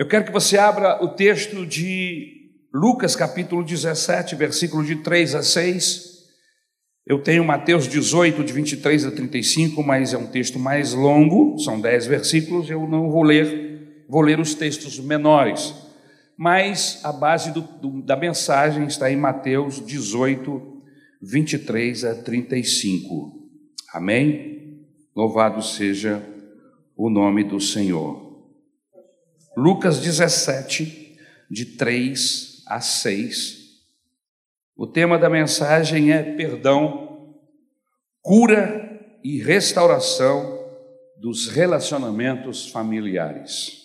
Eu quero que você abra o texto de Lucas, capítulo 17, versículo de 3 a 6. Eu tenho Mateus 18, de 23 a 35, mas é um texto mais longo, são 10 versículos, eu não vou ler, vou ler os textos menores. Mas a base do, do, da mensagem está em Mateus 18, 23 a 35. Amém? Louvado seja o nome do Senhor. Lucas 17, de 3 a 6. O tema da mensagem é perdão, cura e restauração dos relacionamentos familiares.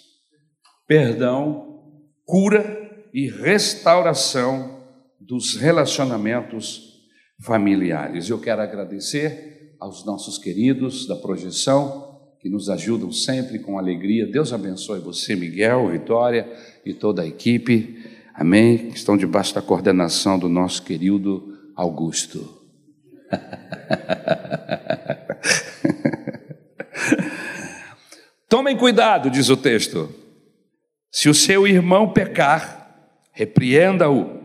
Perdão, cura e restauração dos relacionamentos familiares. Eu quero agradecer aos nossos queridos da projeção que nos ajudam sempre com alegria. Deus abençoe você, Miguel, Vitória e toda a equipe. Amém? Que estão debaixo da coordenação do nosso querido Augusto. Tomem cuidado, diz o texto. Se o seu irmão pecar, repreenda-o.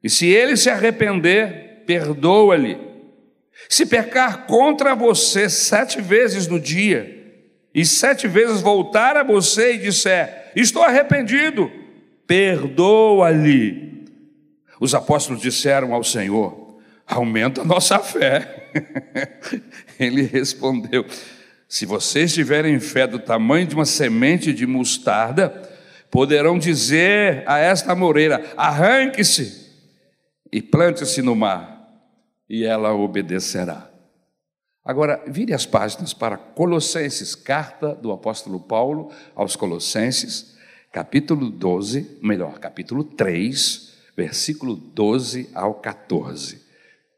E se ele se arrepender, perdoa-lhe. Se pecar contra você sete vezes no dia, e sete vezes voltar a você e disser: Estou arrependido, perdoa-lhe. Os apóstolos disseram ao Senhor: Aumenta a nossa fé. Ele respondeu: Se vocês tiverem fé do tamanho de uma semente de mostarda, poderão dizer a esta moreira: Arranque-se e plante-se no mar, e ela obedecerá. Agora, vire as páginas para Colossenses, carta do apóstolo Paulo aos Colossenses, capítulo 12, melhor, capítulo 3, versículo 12 ao 14.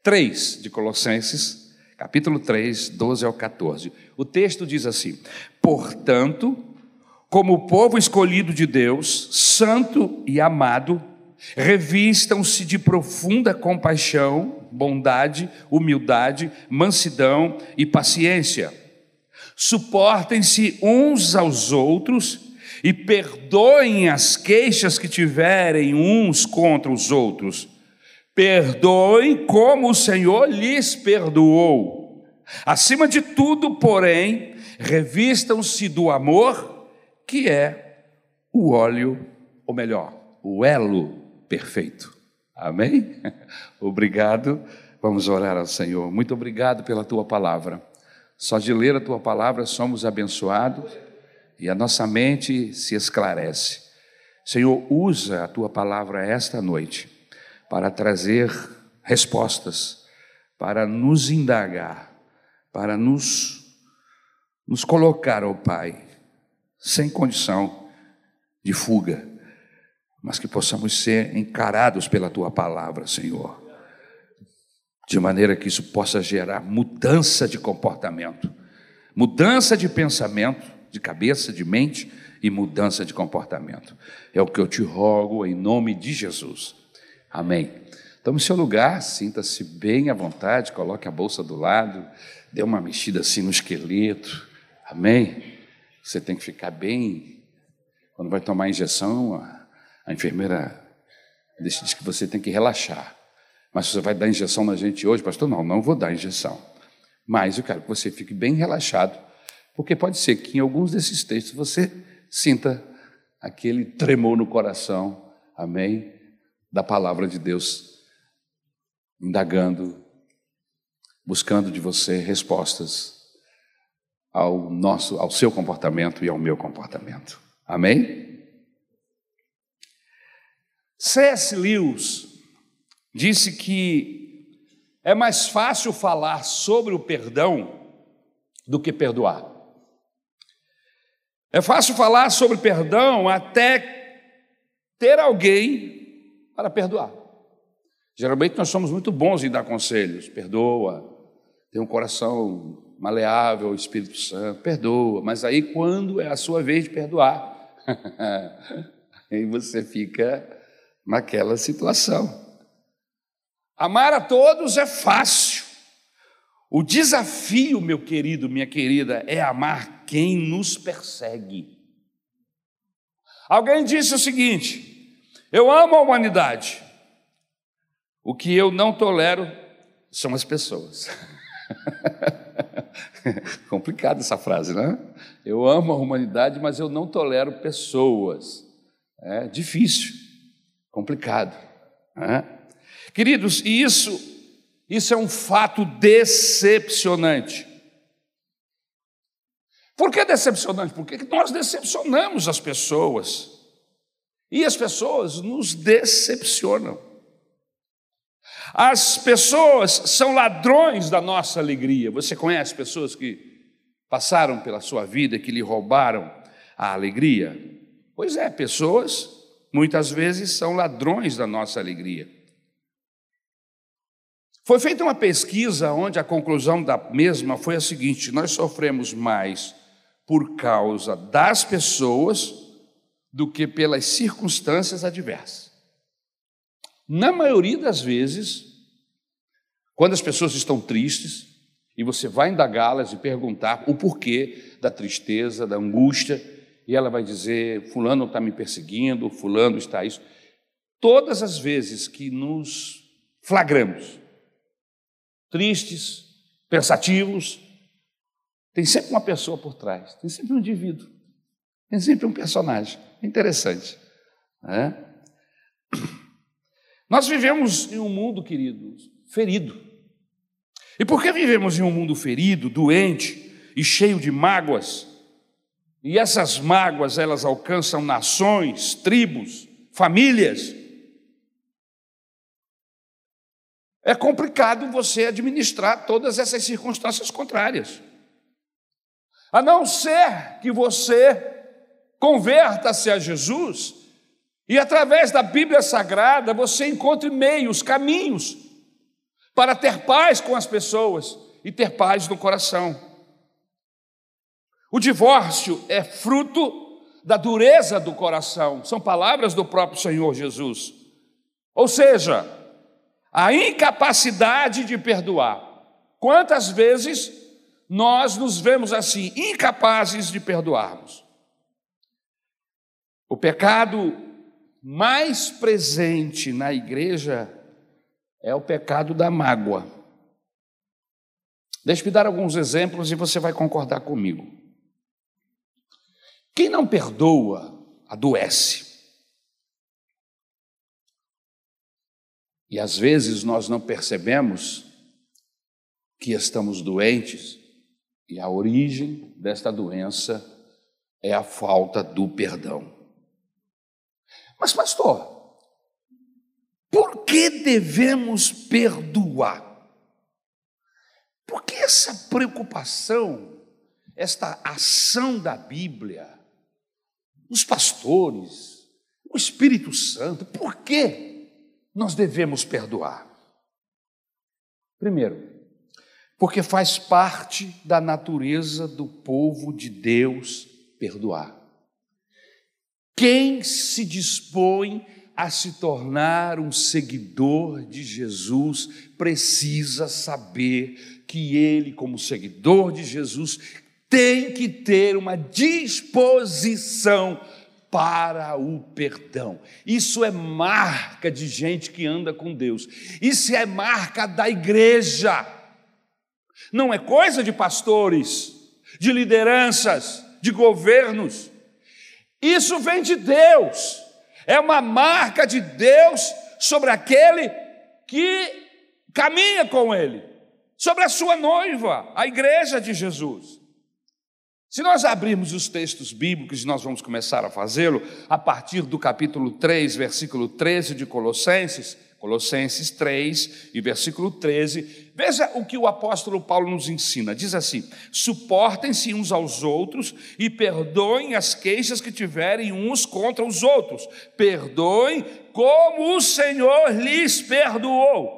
3 de Colossenses, capítulo 3, 12 ao 14. O texto diz assim: Portanto, como povo escolhido de Deus, santo e amado, revistam-se de profunda compaixão, bondade, humildade, mansidão e paciência. Suportem-se uns aos outros e perdoem as queixas que tiverem uns contra os outros. Perdoem como o Senhor lhes perdoou. Acima de tudo, porém, revistam-se do amor, que é o óleo, ou melhor, o elo perfeito. Amém? Obrigado. Vamos orar ao Senhor. Muito obrigado pela tua palavra. Só de ler a tua palavra somos abençoados e a nossa mente se esclarece. Senhor, usa a tua palavra esta noite para trazer respostas, para nos indagar, para nos, nos colocar, ó oh Pai, sem condição de fuga, mas que possamos ser encarados pela tua palavra, Senhor, de maneira que isso possa gerar mudança de comportamento, mudança de pensamento, de cabeça, de mente e mudança de comportamento. É o que eu te rogo em nome de Jesus. Amém. Tome seu lugar, sinta-se bem à vontade, coloque a bolsa do lado, dê uma mexida assim no esqueleto. Amém. Você tem que ficar bem. Quando vai tomar a injeção, a enfermeira diz que você tem que relaxar. Mas você vai dar injeção na gente hoje, pastor? Não, não vou dar injeção. Mas eu quero que você fique bem relaxado, porque pode ser que em alguns desses textos você sinta aquele tremor no coração, amém? Da palavra de Deus, indagando, buscando de você respostas ao nosso, ao seu comportamento e ao meu comportamento. Amém? C.S. Lewis disse que é mais fácil falar sobre o perdão do que perdoar. É fácil falar sobre perdão até ter alguém para perdoar. Geralmente nós somos muito bons em dar conselhos, perdoa, tem um coração maleável, Espírito Santo, perdoa, mas aí quando é a sua vez de perdoar, aí você fica naquela situação. Amar a todos é fácil. O desafio, meu querido, minha querida, é amar quem nos persegue. Alguém disse o seguinte: Eu amo a humanidade. O que eu não tolero são as pessoas. Complicada essa frase, né? Eu amo a humanidade, mas eu não tolero pessoas. É difícil, complicado. Né? Queridos, e isso, isso é um fato decepcionante. Por que decepcionante? Porque nós decepcionamos as pessoas. E as pessoas nos decepcionam. As pessoas são ladrões da nossa alegria. Você conhece pessoas que passaram pela sua vida que lhe roubaram a alegria? Pois é, pessoas muitas vezes são ladrões da nossa alegria. Foi feita uma pesquisa onde a conclusão da mesma foi a seguinte: nós sofremos mais por causa das pessoas do que pelas circunstâncias adversas. Na maioria das vezes, quando as pessoas estão tristes, e você vai indagá-las e perguntar o porquê da tristeza, da angústia, e ela vai dizer: Fulano está me perseguindo, Fulano está isso. Todas as vezes que nos flagramos tristes, pensativos, tem sempre uma pessoa por trás, tem sempre um indivíduo, tem sempre um personagem. Interessante. Né? Nós vivemos em um mundo, queridos, ferido. E porque vivemos em um mundo ferido, doente e cheio de mágoas, e essas mágoas elas alcançam nações, tribos, famílias, é complicado você administrar todas essas circunstâncias contrárias. A não ser que você converta-se a Jesus e através da Bíblia Sagrada você encontre meios, caminhos para ter paz com as pessoas e ter paz no coração. O divórcio é fruto da dureza do coração, são palavras do próprio Senhor Jesus. Ou seja, a incapacidade de perdoar. Quantas vezes nós nos vemos assim, incapazes de perdoarmos? O pecado mais presente na igreja é o pecado da mágoa. Deixe-me dar alguns exemplos e você vai concordar comigo. Quem não perdoa, adoece. E às vezes nós não percebemos que estamos doentes e a origem desta doença é a falta do perdão. Mas, pastor, por que devemos perdoar? Por que essa preocupação, esta ação da Bíblia, os pastores, o Espírito Santo, por que nós devemos perdoar? Primeiro, porque faz parte da natureza do povo de Deus perdoar. Quem se dispõe a se tornar um seguidor de Jesus precisa saber que ele, como seguidor de Jesus, tem que ter uma disposição para o perdão. Isso é marca de gente que anda com Deus. Isso é marca da igreja. Não é coisa de pastores, de lideranças, de governos. Isso vem de Deus, é uma marca de Deus sobre aquele que caminha com Ele, sobre a sua noiva, a igreja de Jesus. Se nós abrirmos os textos bíblicos, e nós vamos começar a fazê-lo, a partir do capítulo 3, versículo 13 de Colossenses, Colossenses 3 e versículo 13. Veja o que o apóstolo Paulo nos ensina. Diz assim: suportem-se uns aos outros e perdoem as queixas que tiverem uns contra os outros. Perdoem como o Senhor lhes perdoou.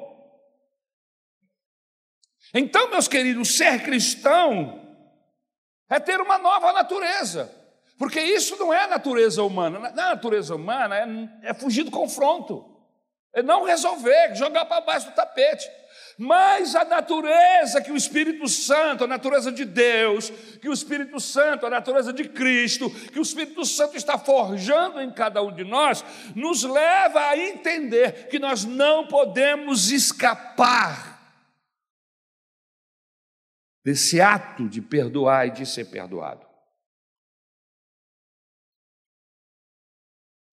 Então, meus queridos, ser cristão é ter uma nova natureza. Porque isso não é natureza humana. Na natureza humana é, é fugir do confronto. É não resolver, jogar para baixo do tapete. Mas a natureza que o Espírito Santo, a natureza de Deus, que o Espírito Santo, a natureza de Cristo, que o Espírito Santo está forjando em cada um de nós, nos leva a entender que nós não podemos escapar desse ato de perdoar e de ser perdoado.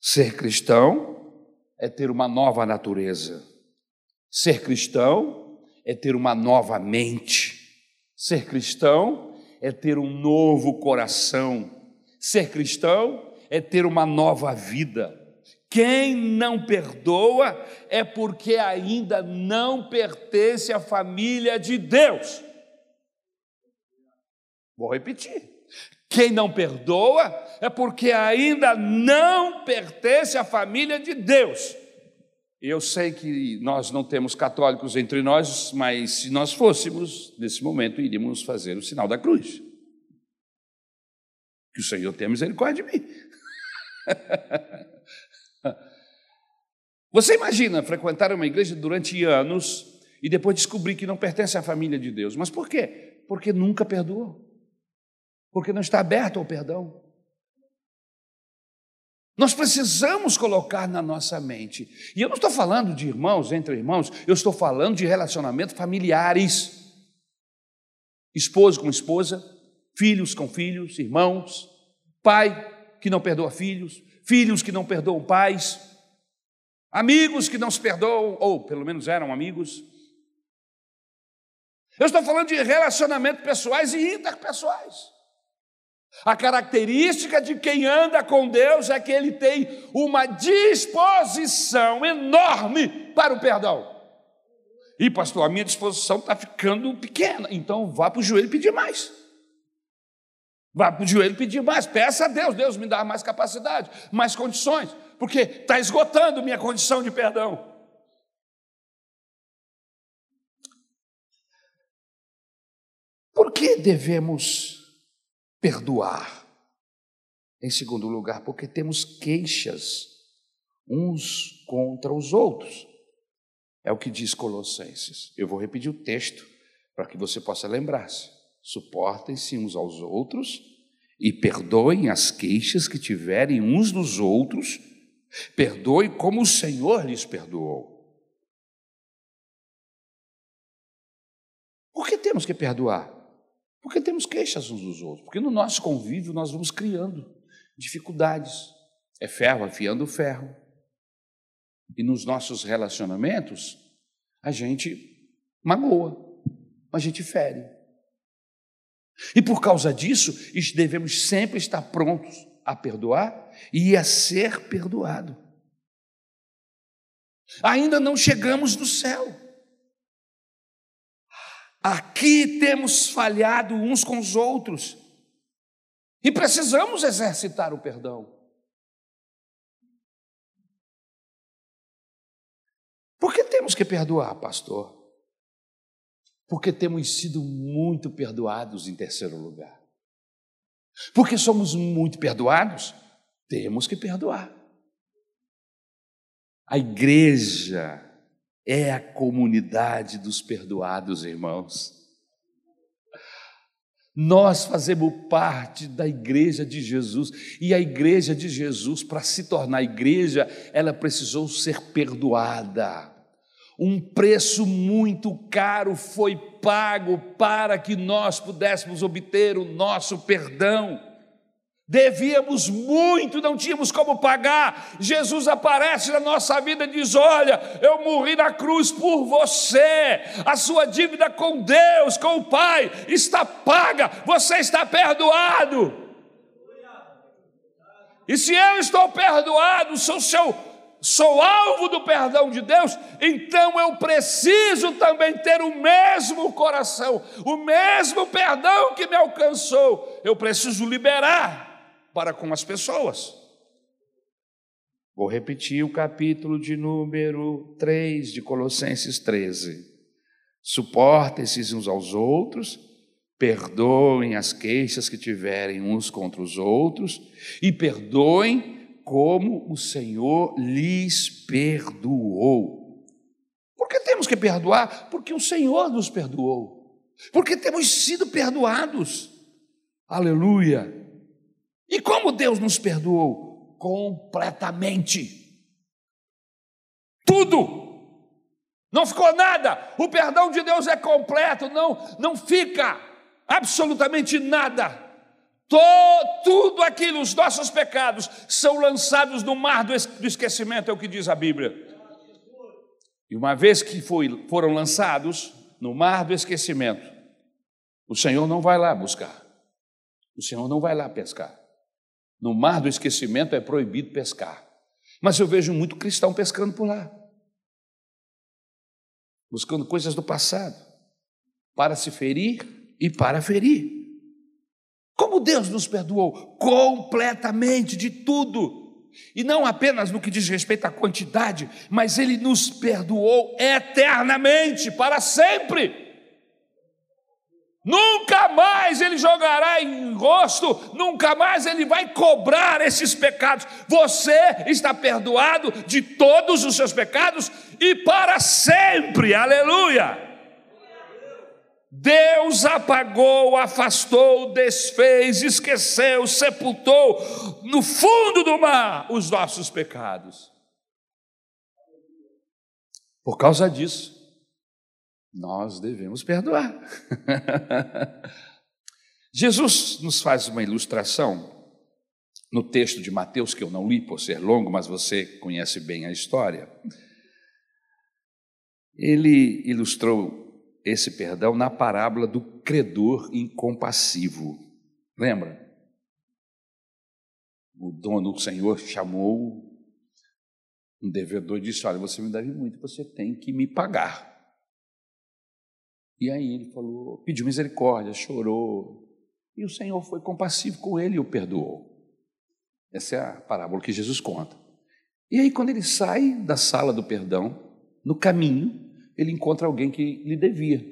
Ser cristão é ter uma nova natureza. Ser cristão é ter uma nova mente. Ser cristão é ter um novo coração. Ser cristão é ter uma nova vida. Quem não perdoa é porque ainda não pertence à família de Deus. Vou repetir. Quem não perdoa é porque ainda não pertence à família de Deus. Eu sei que nós não temos católicos entre nós, mas se nós fôssemos, nesse momento, iríamos fazer o sinal da cruz. Que o Senhor tenha misericórdia de mim. Você imagina frequentar uma igreja durante anos e depois descobrir que não pertence à família de Deus. Mas por quê? Porque nunca perdoou porque não está aberto ao perdão. Nós precisamos colocar na nossa mente. E eu não estou falando de irmãos entre irmãos, eu estou falando de relacionamentos familiares. Esposo com esposa, filhos com filhos, irmãos, pai que não perdoa filhos, filhos que não perdoam pais, amigos que não se perdoam, ou pelo menos eram amigos. Eu estou falando de relacionamentos pessoais e interpessoais. A característica de quem anda com Deus é que ele tem uma disposição enorme para o perdão. E, pastor, a minha disposição está ficando pequena, então vá para o joelho pedir mais. Vá para o joelho pedir mais, peça a Deus, Deus me dá mais capacidade, mais condições, porque está esgotando minha condição de perdão. Por que devemos perdoar. Em segundo lugar, porque temos queixas uns contra os outros. É o que diz Colossenses. Eu vou repetir o texto para que você possa lembrar-se. Suportem-se uns aos outros e perdoem as queixas que tiverem uns dos outros. Perdoe como o Senhor lhes perdoou. Por que temos que perdoar? Porque temos queixas uns dos outros, porque no nosso convívio nós vamos criando dificuldades. É ferro afiando ferro. E nos nossos relacionamentos, a gente magoa, a gente fere. E por causa disso, devemos sempre estar prontos a perdoar e a ser perdoado. Ainda não chegamos no céu. Aqui temos falhado uns com os outros e precisamos exercitar o perdão. Por que temos que perdoar, pastor? Porque temos sido muito perdoados em terceiro lugar. Porque somos muito perdoados, temos que perdoar. A igreja é a comunidade dos perdoados, irmãos. Nós fazemos parte da igreja de Jesus, e a igreja de Jesus, para se tornar igreja, ela precisou ser perdoada. Um preço muito caro foi pago para que nós pudéssemos obter o nosso perdão. Devíamos muito, não tínhamos como pagar. Jesus aparece na nossa vida e diz: Olha, eu morri na cruz por você. A sua dívida com Deus, com o Pai, está paga. Você está perdoado. E se eu estou perdoado, sou seu, sou alvo do perdão de Deus, então eu preciso também ter o mesmo coração, o mesmo perdão que me alcançou. Eu preciso liberar para com as pessoas. Vou repetir o capítulo de número 3 de Colossenses 13. Suportem-se uns aos outros, perdoem as queixas que tiverem uns contra os outros e perdoem como o Senhor lhes perdoou. Por que temos que perdoar? Porque o Senhor nos perdoou. Porque temos sido perdoados. Aleluia. E como Deus nos perdoou? Completamente. Tudo. Não ficou nada. O perdão de Deus é completo, não não fica absolutamente nada. tudo aquilo, os nossos pecados, são lançados no mar do, do esquecimento, é o que diz a Bíblia. E uma vez que foi, foram lançados no mar do esquecimento, o Senhor não vai lá buscar, o Senhor não vai lá pescar. No mar do esquecimento é proibido pescar. Mas eu vejo muito cristão pescando por lá, buscando coisas do passado, para se ferir e para ferir. Como Deus nos perdoou completamente de tudo. E não apenas no que diz respeito à quantidade, mas Ele nos perdoou eternamente, para sempre. Nunca mais ele jogará em rosto, nunca mais ele vai cobrar esses pecados. Você está perdoado de todos os seus pecados e para sempre. Aleluia! Deus apagou, afastou, desfez, esqueceu, sepultou no fundo do mar os nossos pecados. Por causa disso, nós devemos perdoar. Jesus nos faz uma ilustração no texto de Mateus, que eu não li por ser longo, mas você conhece bem a história. Ele ilustrou esse perdão na parábola do credor incompassivo. Lembra? O dono, o Senhor, chamou um devedor e disse: Olha, você me deve muito, você tem que me pagar. E aí ele falou, pediu misericórdia, chorou. E o Senhor foi compassivo com ele e o perdoou. Essa é a parábola que Jesus conta. E aí, quando ele sai da sala do perdão, no caminho, ele encontra alguém que lhe devia.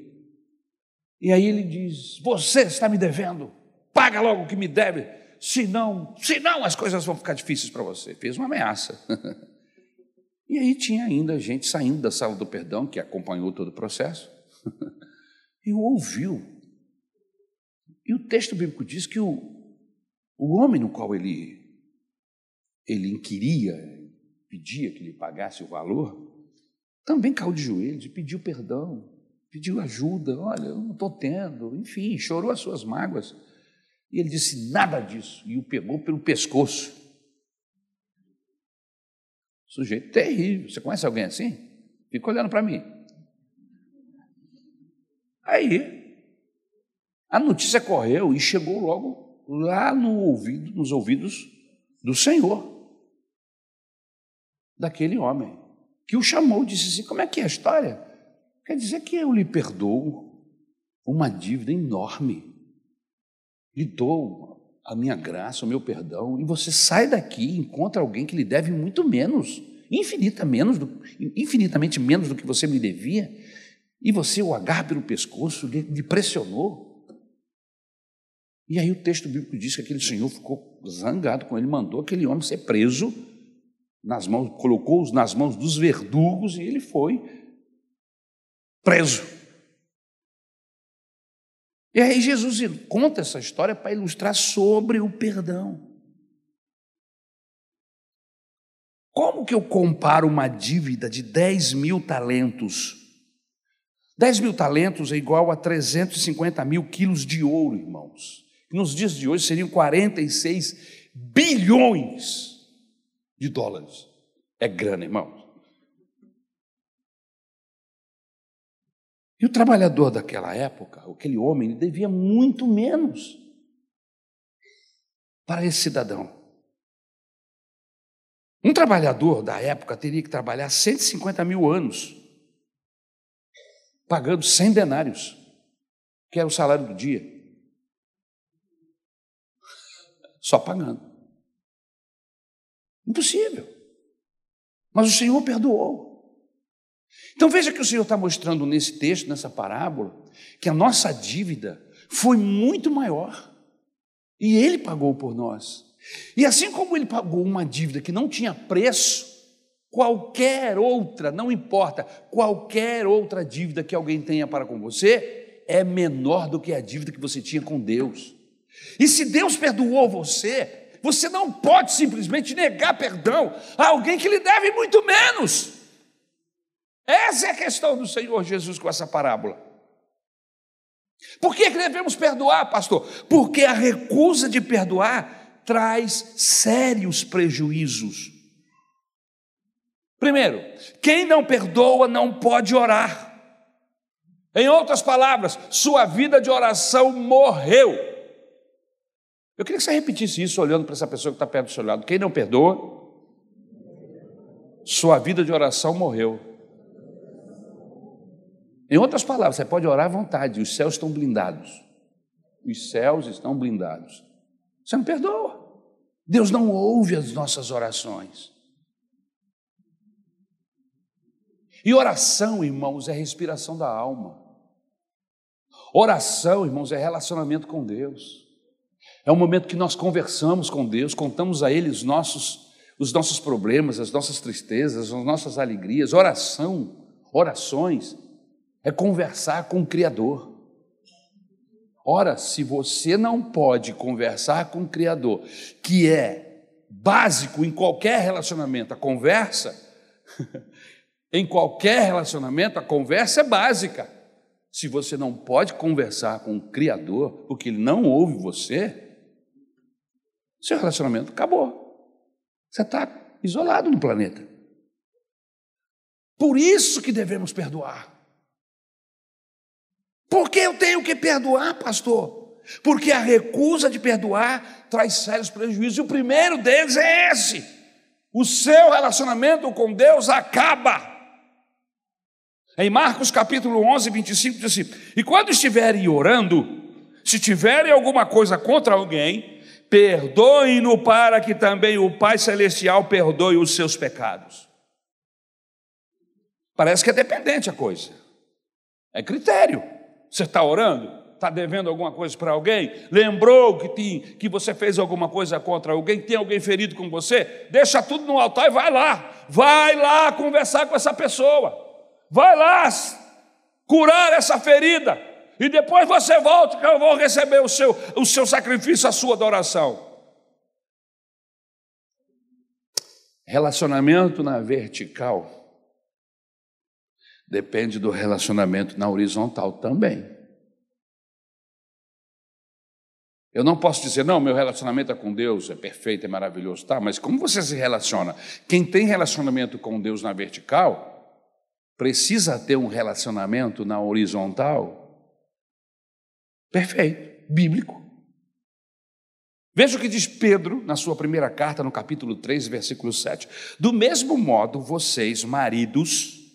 E aí ele diz: Você está me devendo, paga logo o que me deve, senão, senão as coisas vão ficar difíceis para você. Fez uma ameaça. e aí tinha ainda gente saindo da sala do perdão, que acompanhou todo o processo, e o ouviu. E o texto bíblico diz que o, o homem no qual ele, ele inquiria, pedia que lhe pagasse o valor, também caiu de joelhos e pediu perdão, pediu ajuda. Olha, eu não estou tendo, enfim, chorou as suas mágoas. E ele disse nada disso e o pegou pelo pescoço. Sujeito terrível. Você conhece alguém assim? Fica olhando para mim. Aí, a notícia correu e chegou logo lá no ouvido, nos ouvidos do Senhor, daquele homem que o chamou, disse assim: Como é que é a história? Quer dizer que eu lhe perdoo uma dívida enorme, lhe dou a minha graça, o meu perdão, e você sai daqui e encontra alguém que lhe deve muito menos, infinita menos do, infinitamente menos do que você me devia, e você o agarra pelo pescoço, lhe, lhe pressionou. E aí o texto bíblico diz que aquele senhor ficou zangado com ele, mandou aquele homem ser preso nas mãos, colocou-os nas mãos dos verdugos e ele foi preso. E aí Jesus conta essa história para ilustrar sobre o perdão. Como que eu comparo uma dívida de 10 mil talentos? 10 mil talentos é igual a 350 mil quilos de ouro, irmãos. Nos dias de hoje seriam 46 bilhões de dólares. É grana, irmão. E o trabalhador daquela época, aquele homem, ele devia muito menos para esse cidadão. Um trabalhador da época teria que trabalhar 150 mil anos, pagando 100 denários, que era o salário do dia. Só pagando. Impossível. Mas o Senhor perdoou. Então veja que o Senhor está mostrando nesse texto, nessa parábola, que a nossa dívida foi muito maior. E Ele pagou por nós. E assim como Ele pagou uma dívida que não tinha preço, Qualquer outra, não importa, qualquer outra dívida que alguém tenha para com você é menor do que a dívida que você tinha com Deus. E se Deus perdoou você, você não pode simplesmente negar perdão a alguém que lhe deve muito menos. Essa é a questão do Senhor Jesus com essa parábola. Por que, que devemos perdoar, pastor? Porque a recusa de perdoar traz sérios prejuízos. Primeiro, quem não perdoa não pode orar. Em outras palavras, sua vida de oração morreu. Eu queria que você repetisse isso olhando para essa pessoa que está perto do seu lado. Quem não perdoa, sua vida de oração morreu. Em outras palavras, você pode orar à vontade, os céus estão blindados. Os céus estão blindados. Você não perdoa. Deus não ouve as nossas orações. E oração, irmãos, é respiração da alma. Oração, irmãos, é relacionamento com Deus. É um momento que nós conversamos com Deus, contamos a Ele os nossos, os nossos problemas, as nossas tristezas, as nossas alegrias. Oração, orações é conversar com o Criador. Ora, se você não pode conversar com o Criador, que é básico em qualquer relacionamento, a conversa, em qualquer relacionamento, a conversa é básica. Se você não pode conversar com o Criador, porque ele não ouve você, seu relacionamento acabou. Você está isolado no planeta. Por isso que devemos perdoar. Por que eu tenho que perdoar, pastor? Porque a recusa de perdoar traz sérios prejuízos, e o primeiro deles é esse: o seu relacionamento com Deus acaba. Em Marcos capítulo 11, 25, diz assim: E quando estiverem orando, se tiverem alguma coisa contra alguém, perdoem-no para que também o Pai Celestial perdoe os seus pecados. Parece que é dependente a coisa, é critério. Você está orando? Está devendo alguma coisa para alguém? Lembrou que, tem, que você fez alguma coisa contra alguém? Tem alguém ferido com você? Deixa tudo no altar e vai lá. Vai lá conversar com essa pessoa. Vai lá curar essa ferida. E depois você volta que eu vou receber o seu, o seu sacrifício, a sua adoração. Relacionamento na vertical depende do relacionamento na horizontal também. Eu não posso dizer, não, meu relacionamento é com Deus é perfeito, é maravilhoso, tá, mas como você se relaciona? Quem tem relacionamento com Deus na vertical, precisa ter um relacionamento na horizontal perfeito, bíblico. Veja o que diz Pedro na sua primeira carta, no capítulo 3, versículo 7. Do mesmo modo, vocês, maridos,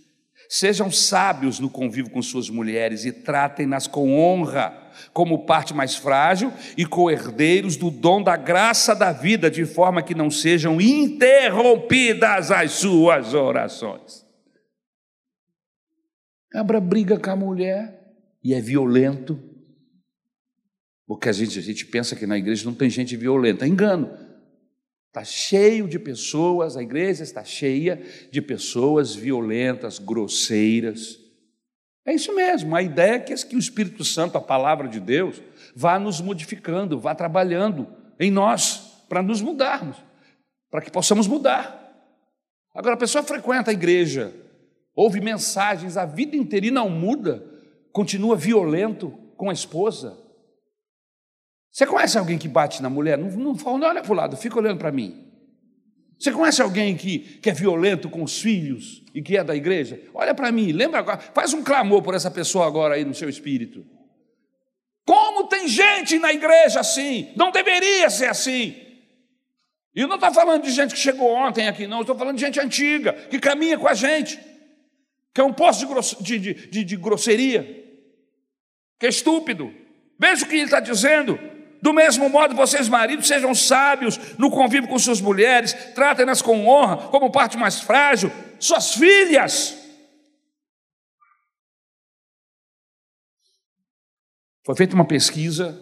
Sejam sábios no convívio com suas mulheres e tratem-nas com honra, como parte mais frágil e co-herdeiros do dom da graça da vida, de forma que não sejam interrompidas as suas orações. Abra briga com a mulher e é violento, porque a gente, a gente pensa que na igreja não tem gente violenta. Engano. Está cheio de pessoas, a igreja está cheia de pessoas violentas, grosseiras. É isso mesmo, a ideia é que o Espírito Santo, a palavra de Deus, vá nos modificando, vá trabalhando em nós, para nos mudarmos, para que possamos mudar. Agora, a pessoa frequenta a igreja, ouve mensagens a vida inteira e não muda, continua violento com a esposa, você conhece alguém que bate na mulher? Não, não, não olha para o lado, fica olhando para mim. Você conhece alguém que, que é violento com os filhos e que é da igreja? Olha para mim, lembra agora, faz um clamor por essa pessoa agora aí no seu espírito. Como tem gente na igreja assim? Não deveria ser assim. E eu não estou falando de gente que chegou ontem aqui, não, estou falando de gente antiga, que caminha com a gente, que é um poço de, de, de, de grosseria, que é estúpido. Veja o que ele está dizendo. Do mesmo modo, vocês, maridos, sejam sábios no convívio com suas mulheres, tratem-nas com honra, como parte mais frágil, suas filhas. Foi feita uma pesquisa,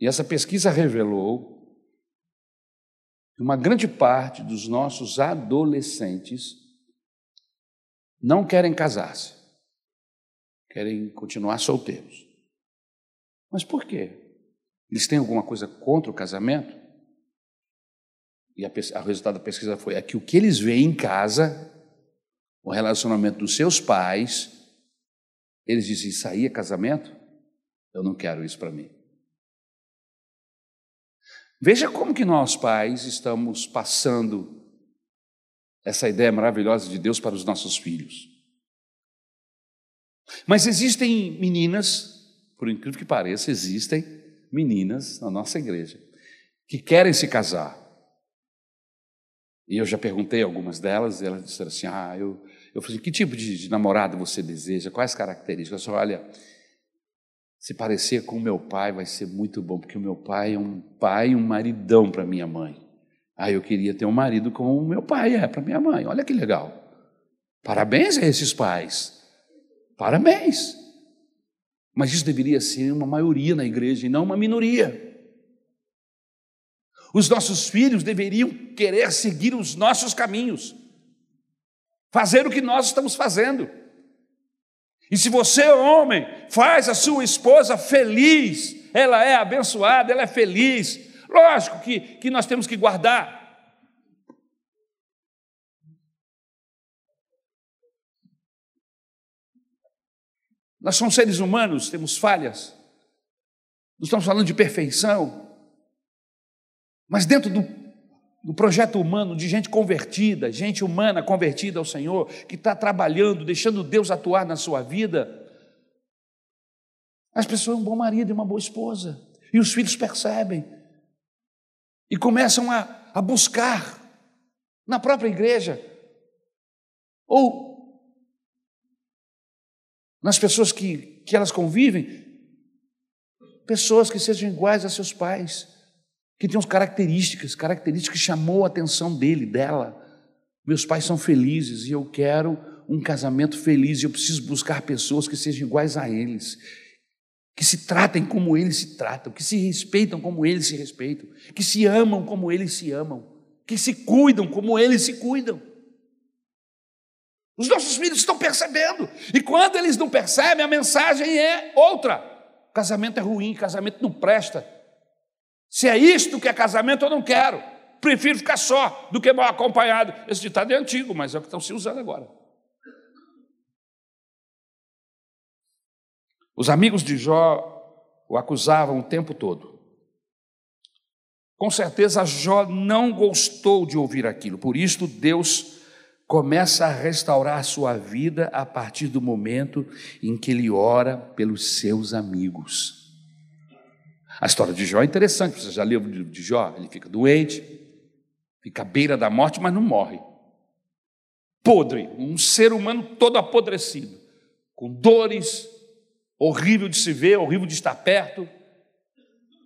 e essa pesquisa revelou uma grande parte dos nossos adolescentes não querem casar-se, querem continuar solteiros. Mas por quê? Eles têm alguma coisa contra o casamento? E a, a resultado da pesquisa foi é que o que eles veem em casa, o relacionamento dos seus pais, eles dizem: Isso aí é casamento? Eu não quero isso para mim. Veja como que nós pais estamos passando essa ideia maravilhosa de Deus para os nossos filhos. Mas existem meninas, por incrível que pareça, existem meninas na nossa igreja que querem se casar. E eu já perguntei a algumas delas, e elas disseram assim: Ah, eu, eu falei, que tipo de, de namorado você deseja? Quais características? Eu falei, olha, se parecer com meu pai vai ser muito bom, porque o meu pai é um pai, um maridão para minha mãe. Ah, eu queria ter um marido como meu pai é para minha mãe. Olha que legal. Parabéns a esses pais. Parabéns. Mas isso deveria ser uma maioria na igreja e não uma minoria. Os nossos filhos deveriam querer seguir os nossos caminhos, fazer o que nós estamos fazendo. E se você, homem, faz a sua esposa feliz, ela é abençoada, ela é feliz. Lógico que, que nós temos que guardar. Nós somos seres humanos, temos falhas. Não estamos falando de perfeição. Mas dentro do do projeto humano de gente convertida, gente humana convertida ao Senhor, que está trabalhando, deixando Deus atuar na sua vida. As pessoas são um bom marido e uma boa esposa, e os filhos percebem e começam a, a buscar na própria igreja ou nas pessoas que, que elas convivem, pessoas que sejam iguais a seus pais que umas características, características que chamou a atenção dele, dela. Meus pais são felizes e eu quero um casamento feliz e eu preciso buscar pessoas que sejam iguais a eles, que se tratem como eles se tratam, que se respeitam como eles se respeitam, que se amam como eles se amam, que se cuidam como eles se cuidam. Os nossos filhos estão percebendo, e quando eles não percebem, a mensagem é outra: casamento é ruim, casamento não presta. Se é isto que é casamento, eu não quero. Prefiro ficar só do que mal acompanhado. Esse ditado é antigo, mas é o que estão se usando agora. Os amigos de Jó o acusavam o tempo todo. Com certeza Jó não gostou de ouvir aquilo, por isso Deus começa a restaurar a sua vida a partir do momento em que ele ora pelos seus amigos. A história de Jó é interessante, você já leu o livro de Jó? Ele fica doente, fica à beira da morte, mas não morre. Podre, um ser humano todo apodrecido, com dores, horrível de se ver, horrível de estar perto.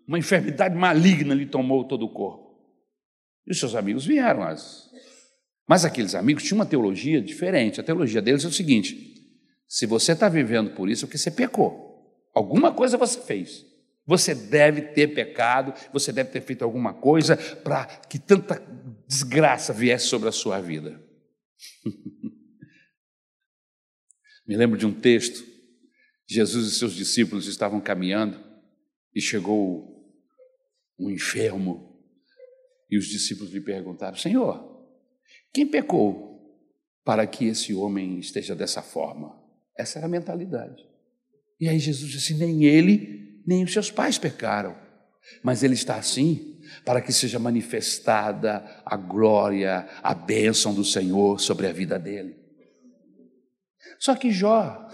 Uma enfermidade maligna lhe tomou todo o corpo. E os seus amigos vieram. Mas aqueles amigos tinham uma teologia diferente. A teologia deles é o seguinte: se você está vivendo por isso, é porque você pecou. Alguma coisa você fez. Você deve ter pecado, você deve ter feito alguma coisa para que tanta desgraça viesse sobre a sua vida. Me lembro de um texto. Jesus e seus discípulos estavam caminhando e chegou um enfermo e os discípulos lhe perguntaram: Senhor, quem pecou para que esse homem esteja dessa forma? Essa era a mentalidade. E aí Jesus disse: nem ele, nem os seus pais pecaram, mas ele está assim para que seja manifestada a glória, a bênção do Senhor sobre a vida dele. Só que Jó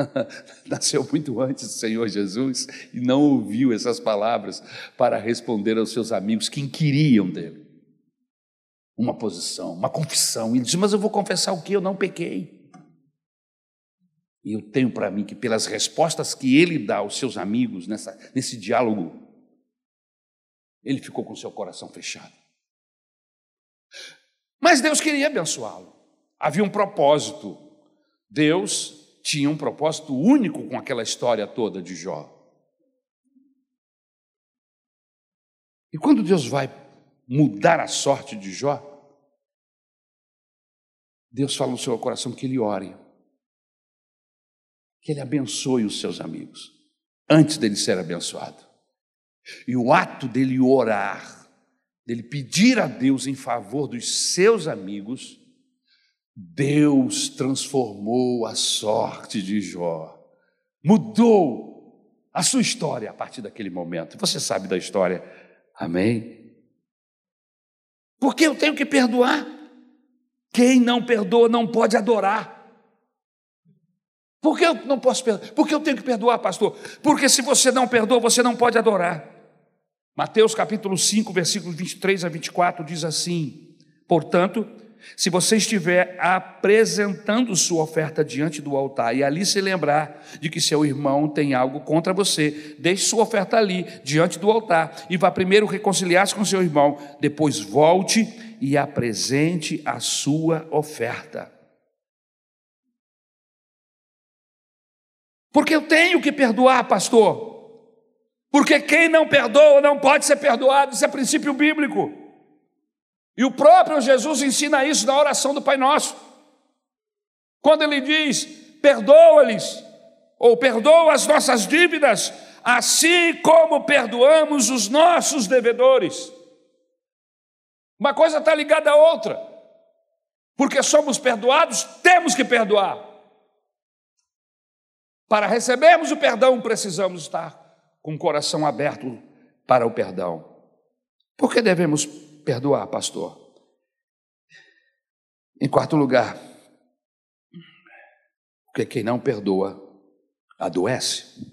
nasceu muito antes do Senhor Jesus e não ouviu essas palavras para responder aos seus amigos que inquiriam dele. Uma posição, uma confissão. Ele disse: Mas eu vou confessar o que? Eu não pequei. E eu tenho para mim que, pelas respostas que ele dá aos seus amigos nessa, nesse diálogo, ele ficou com seu coração fechado. Mas Deus queria abençoá-lo. Havia um propósito. Deus tinha um propósito único com aquela história toda de Jó. E quando Deus vai mudar a sorte de Jó? Deus fala no seu coração que ele ore, que ele abençoe os seus amigos, antes dele ser abençoado. E o ato dele orar, dele pedir a Deus em favor dos seus amigos, Deus transformou a sorte de Jó, mudou a sua história a partir daquele momento. Você sabe da história, amém? Porque eu tenho que perdoar. Quem não perdoa não pode adorar. Por que eu não posso perdoar? Porque eu tenho que perdoar, pastor? Porque se você não perdoa, você não pode adorar. Mateus capítulo 5, versículos 23 a 24 diz assim: Portanto, se você estiver apresentando sua oferta diante do altar e ali se lembrar de que seu irmão tem algo contra você, deixe sua oferta ali, diante do altar, e vá primeiro reconciliar-se com seu irmão, depois volte e apresente a sua oferta. Porque eu tenho que perdoar, pastor. Porque quem não perdoa não pode ser perdoado, isso é princípio bíblico. E o próprio Jesus ensina isso na oração do Pai Nosso. Quando ele diz: perdoa-lhes, ou perdoa as nossas dívidas, assim como perdoamos os nossos devedores. Uma coisa está ligada à outra. Porque somos perdoados, temos que perdoar. Para recebermos o perdão, precisamos estar com o coração aberto para o perdão. Por que devemos perdoar, pastor? Em quarto lugar, porque quem não perdoa adoece.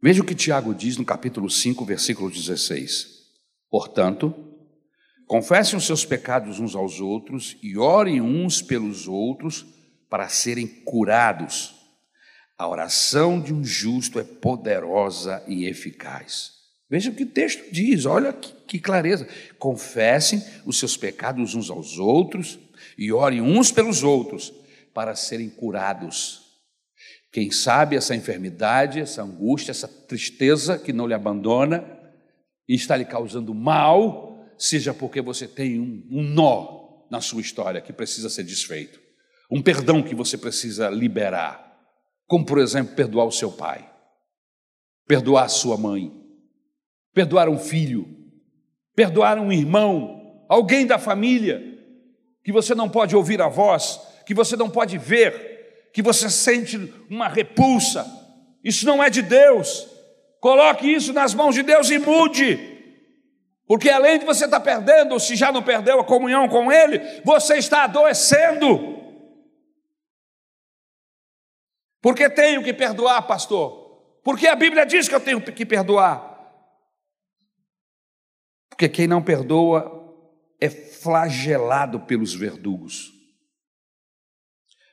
Veja o que Tiago diz no capítulo 5, versículo 16. Portanto, Confessem os seus pecados uns aos outros e orem uns pelos outros para serem curados. A oração de um justo é poderosa e eficaz. Veja o que o texto diz, olha que, que clareza. Confessem os seus pecados uns aos outros e orem uns pelos outros para serem curados. Quem sabe essa enfermidade, essa angústia, essa tristeza que não lhe abandona e está lhe causando mal, seja porque você tem um, um nó na sua história que precisa ser desfeito, um perdão que você precisa liberar, como por exemplo perdoar o seu pai, perdoar a sua mãe, perdoar um filho, perdoar um irmão, alguém da família que você não pode ouvir a voz, que você não pode ver, que você sente uma repulsa. Isso não é de Deus. Coloque isso nas mãos de Deus e mude. Porque além de você estar perdendo, se já não perdeu a comunhão com Ele, você está adoecendo. Porque tenho que perdoar, pastor? Porque a Bíblia diz que eu tenho que perdoar. Porque quem não perdoa é flagelado pelos verdugos.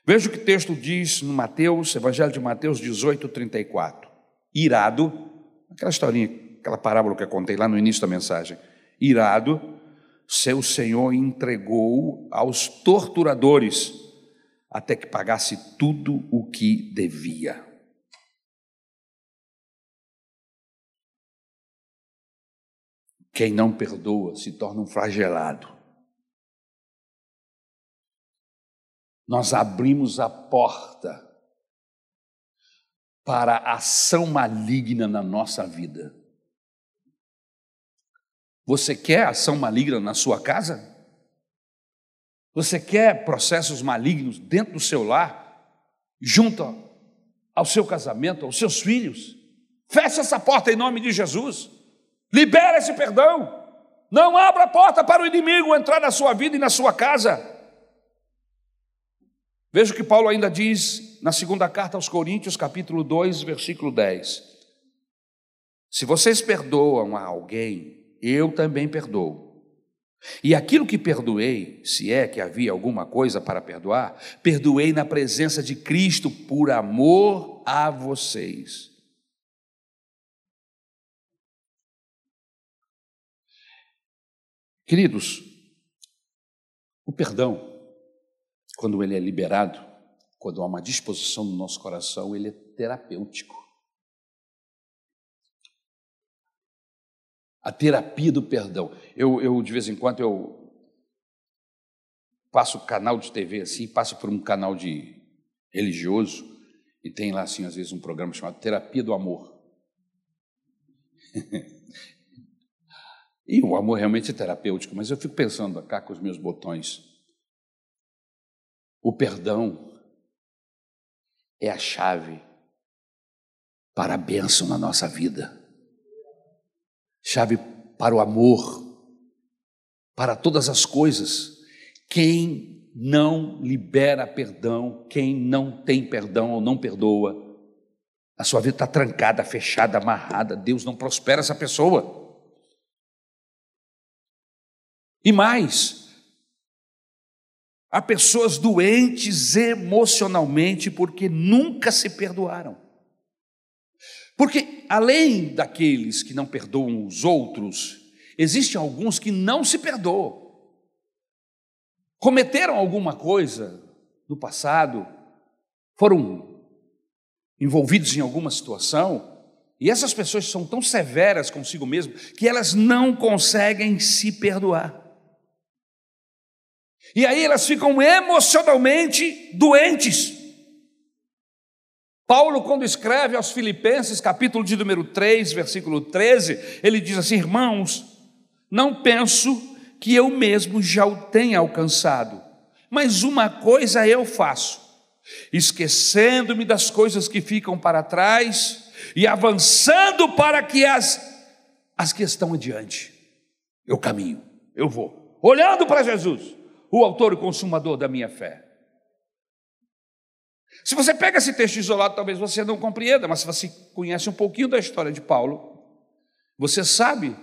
Veja o que o texto diz no Mateus, Evangelho de Mateus 18, 34. Irado, aquela historinha aquela parábola que eu contei lá no início da mensagem. Irado, seu senhor entregou aos torturadores até que pagasse tudo o que devia. Quem não perdoa se torna um flagelado. Nós abrimos a porta para a ação maligna na nossa vida. Você quer ação maligna na sua casa? Você quer processos malignos dentro do seu lar, junto ao seu casamento, aos seus filhos? Feche essa porta em nome de Jesus. Libera esse perdão. Não abra a porta para o inimigo entrar na sua vida e na sua casa. Veja o que Paulo ainda diz na segunda carta aos Coríntios, capítulo 2, versículo 10. Se vocês perdoam a alguém eu também perdoo. E aquilo que perdoei, se é que havia alguma coisa para perdoar, perdoei na presença de Cristo por amor a vocês. Queridos, o perdão, quando ele é liberado, quando há uma disposição no nosso coração, ele é terapêutico. A terapia do perdão. Eu, eu de vez em quando, eu passo canal de TV assim, passo por um canal de religioso e tem lá assim às vezes um programa chamado Terapia do Amor. e o amor realmente é terapêutico, mas eu fico pensando cá com os meus botões. O perdão é a chave para a bênção na nossa vida, chave para o amor, para todas as coisas. Quem não libera perdão, quem não tem perdão ou não perdoa, a sua vida está trancada, fechada, amarrada. Deus não prospera essa pessoa. E mais, há pessoas doentes emocionalmente porque nunca se perdoaram. Porque além daqueles que não perdoam os outros, existem alguns que não se perdoam cometeram alguma coisa no passado, foram envolvidos em alguma situação, e essas pessoas são tão severas consigo mesmo que elas não conseguem se perdoar. E aí elas ficam emocionalmente doentes. Paulo, quando escreve aos Filipenses, capítulo de número 3, versículo 13, ele diz assim: Irmãos, não penso que eu mesmo já o tenha alcançado. Mas uma coisa eu faço, esquecendo-me das coisas que ficam para trás e avançando para que as, as que estão adiante. Eu caminho, eu vou, olhando para Jesus, o autor e consumador da minha fé. Se você pega esse texto isolado, talvez você não compreenda, mas se você conhece um pouquinho da história de Paulo, você sabe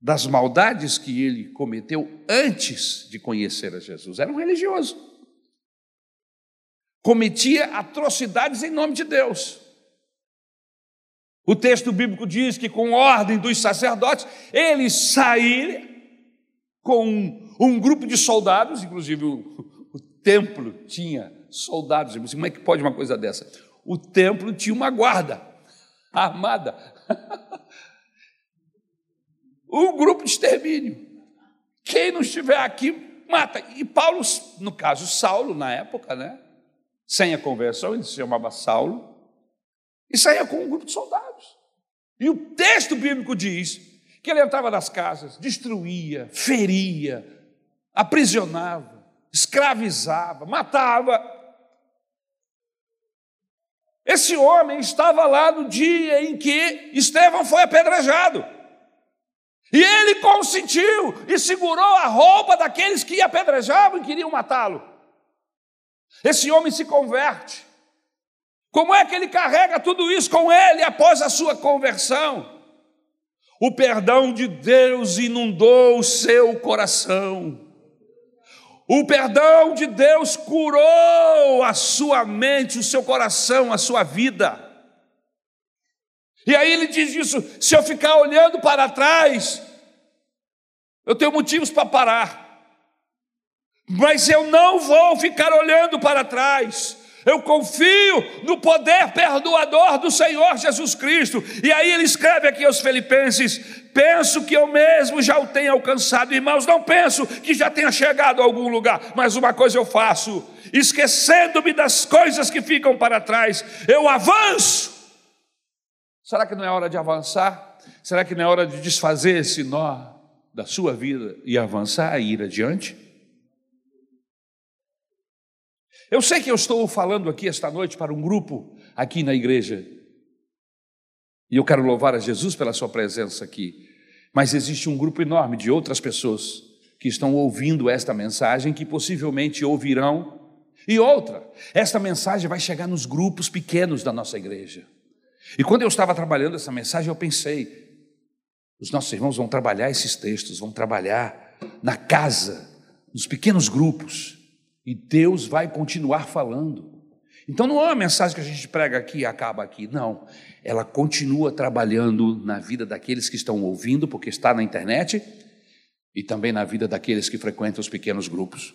das maldades que ele cometeu antes de conhecer a Jesus. Era um religioso. Cometia atrocidades em nome de Deus. O texto bíblico diz que, com ordem dos sacerdotes, ele saiu com um, grupo de soldados, inclusive o, o templo tinha soldados. Como é que pode uma coisa dessa? O templo tinha uma guarda armada. um grupo de extermínio. Quem não estiver aqui, mata. E Paulo, no caso Saulo, na época, né? Sem a conversão, ele se chamava Saulo, e saía com um grupo de soldados. E o texto bíblico diz que ele entrava nas casas, destruía, feria, aprisionava, escravizava, matava. Esse homem estava lá no dia em que Estevão foi apedrejado. E ele consentiu e segurou a roupa daqueles que apedrejavam e queriam matá-lo. Esse homem se converte. Como é que ele carrega tudo isso com ele após a sua conversão? O perdão de Deus inundou o seu coração. O perdão de Deus curou a sua mente, o seu coração, a sua vida. E aí ele diz isso: se eu ficar olhando para trás, eu tenho motivos para parar, mas eu não vou ficar olhando para trás. Eu confio no poder perdoador do Senhor Jesus Cristo. E aí ele escreve aqui aos Filipenses: penso que eu mesmo já o tenha alcançado, irmãos, não penso que já tenha chegado a algum lugar, mas uma coisa eu faço, esquecendo-me das coisas que ficam para trás, eu avanço Será que não é hora de avançar? Será que não é hora de desfazer esse nó da sua vida e avançar e ir adiante? Eu sei que eu estou falando aqui esta noite para um grupo aqui na igreja, e eu quero louvar a Jesus pela sua presença aqui, mas existe um grupo enorme de outras pessoas que estão ouvindo esta mensagem, que possivelmente ouvirão, e outra, esta mensagem vai chegar nos grupos pequenos da nossa igreja. E quando eu estava trabalhando essa mensagem, eu pensei: os nossos irmãos vão trabalhar esses textos, vão trabalhar na casa, nos pequenos grupos, e Deus vai continuar falando. Então não é uma mensagem que a gente prega aqui e acaba aqui, não. Ela continua trabalhando na vida daqueles que estão ouvindo, porque está na internet, e também na vida daqueles que frequentam os pequenos grupos.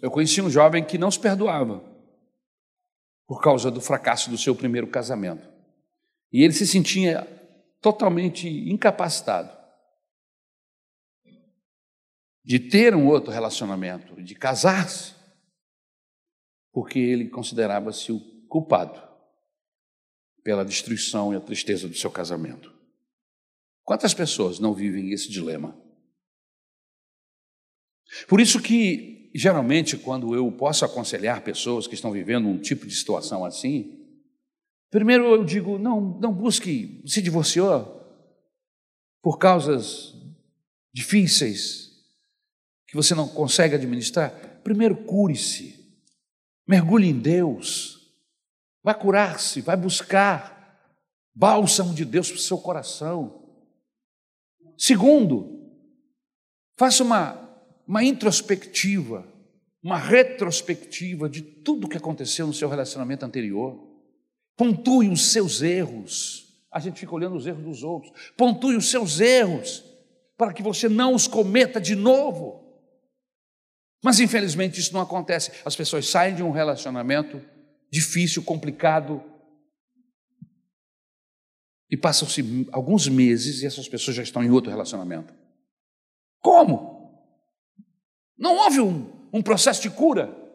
eu conheci um jovem que não se perdoava por causa do fracasso do seu primeiro casamento. E ele se sentia totalmente incapacitado de ter um outro relacionamento, de casar-se, porque ele considerava-se o culpado pela destruição e a tristeza do seu casamento. Quantas pessoas não vivem esse dilema? Por isso que, geralmente, quando eu posso aconselhar pessoas que estão vivendo um tipo de situação assim, primeiro eu digo, não, não busque, se divorciou por causas difíceis que você não consegue administrar, primeiro cure-se, mergulhe em Deus, vai curar-se, vai buscar bálsamo de Deus para o seu coração. Segundo, faça uma, uma introspectiva, uma retrospectiva de tudo que aconteceu no seu relacionamento anterior. Pontue os seus erros. A gente fica olhando os erros dos outros. Pontue os seus erros para que você não os cometa de novo. Mas infelizmente isso não acontece. As pessoas saem de um relacionamento difícil, complicado, e passam-se alguns meses e essas pessoas já estão em outro relacionamento. Como? Não houve um, um processo de cura?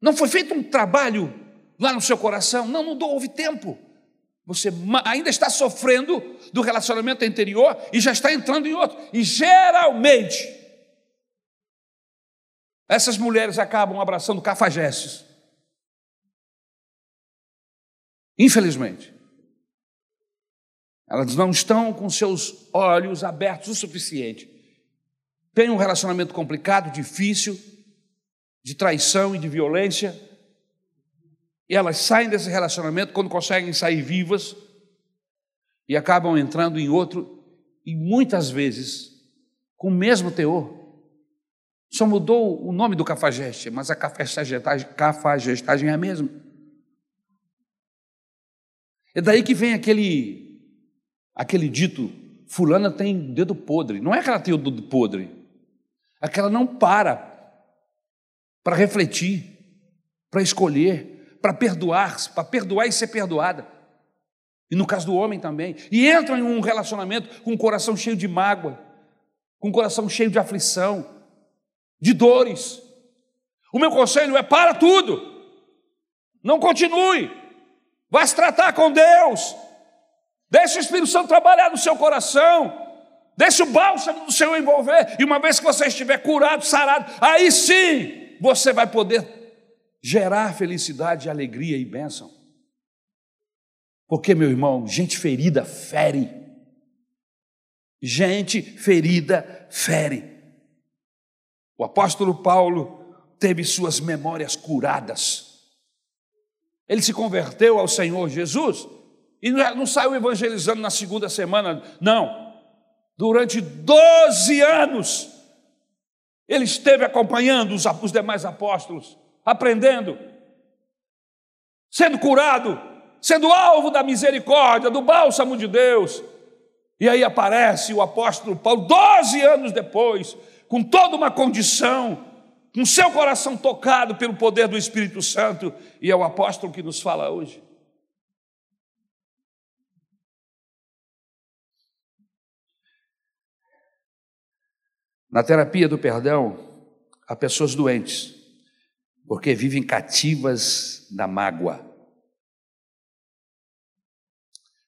Não foi feito um trabalho lá no seu coração? Não, não houve tempo. Você ainda está sofrendo do relacionamento anterior e já está entrando em outro. E geralmente, essas mulheres acabam abraçando cafajestes. Infelizmente. Elas não estão com seus olhos abertos o suficiente. Tem um relacionamento complicado, difícil, de traição e de violência. E elas saem desse relacionamento quando conseguem sair vivas e acabam entrando em outro, e muitas vezes com o mesmo teor. Só mudou o nome do cafajeste, mas a cafajestagem é a mesma. É daí que vem aquele, aquele dito: Fulana tem dedo podre. Não é que ela tem o dedo podre, é que ela não para para refletir, para escolher, para perdoar-se, para perdoar e ser perdoada. E no caso do homem também. E entra em um relacionamento com o coração cheio de mágoa, com o coração cheio de aflição, de dores. O meu conselho é: para tudo, não continue, vá se tratar com Deus, deixe o Espírito Santo trabalhar no seu coração. Deixe o bálsamo do Senhor envolver, e uma vez que você estiver curado, sarado, aí sim você vai poder gerar felicidade, alegria e bênção. Porque, meu irmão, gente ferida fere. Gente ferida fere. O apóstolo Paulo teve suas memórias curadas. Ele se converteu ao Senhor Jesus e não saiu evangelizando na segunda semana, não. Durante 12 anos, ele esteve acompanhando os, os demais apóstolos, aprendendo, sendo curado, sendo alvo da misericórdia, do bálsamo de Deus. E aí aparece o apóstolo Paulo, 12 anos depois, com toda uma condição, com seu coração tocado pelo poder do Espírito Santo, e é o apóstolo que nos fala hoje. Na terapia do perdão, há pessoas doentes, porque vivem cativas da mágoa.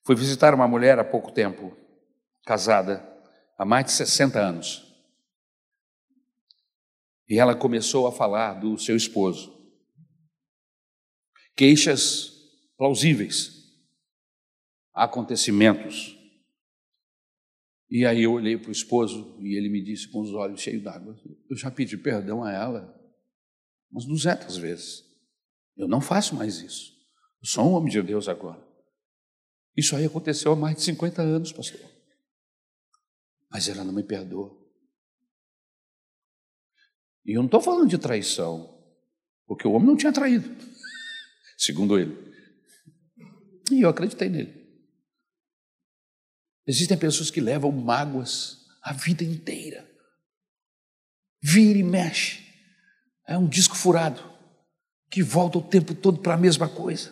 Fui visitar uma mulher há pouco tempo, casada, há mais de 60 anos. E ela começou a falar do seu esposo. Queixas plausíveis, acontecimentos e aí eu olhei para o esposo e ele me disse com os olhos cheios d'água: Eu já pedi perdão a ela umas duzentas vezes. Eu não faço mais isso. Eu sou um homem de Deus agora. Isso aí aconteceu há mais de 50 anos, pastor. Mas ela não me perdoa. E eu não estou falando de traição, porque o homem não tinha traído, segundo ele. E eu acreditei nele. Existem pessoas que levam mágoas a vida inteira. vira e mexe. É um disco furado que volta o tempo todo para a mesma coisa.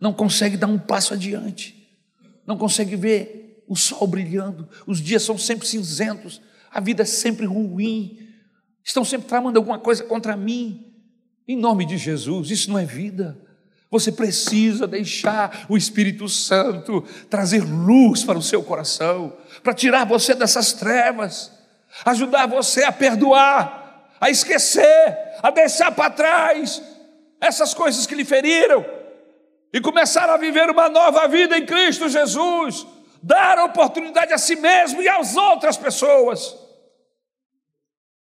Não consegue dar um passo adiante. Não consegue ver o sol brilhando. Os dias são sempre cinzentos. A vida é sempre ruim. Estão sempre tramando alguma coisa contra mim. Em nome de Jesus, isso não é vida. Você precisa deixar o Espírito Santo trazer luz para o seu coração, para tirar você dessas trevas, ajudar você a perdoar, a esquecer, a deixar para trás essas coisas que lhe feriram e começar a viver uma nova vida em Cristo Jesus, dar oportunidade a si mesmo e às outras pessoas.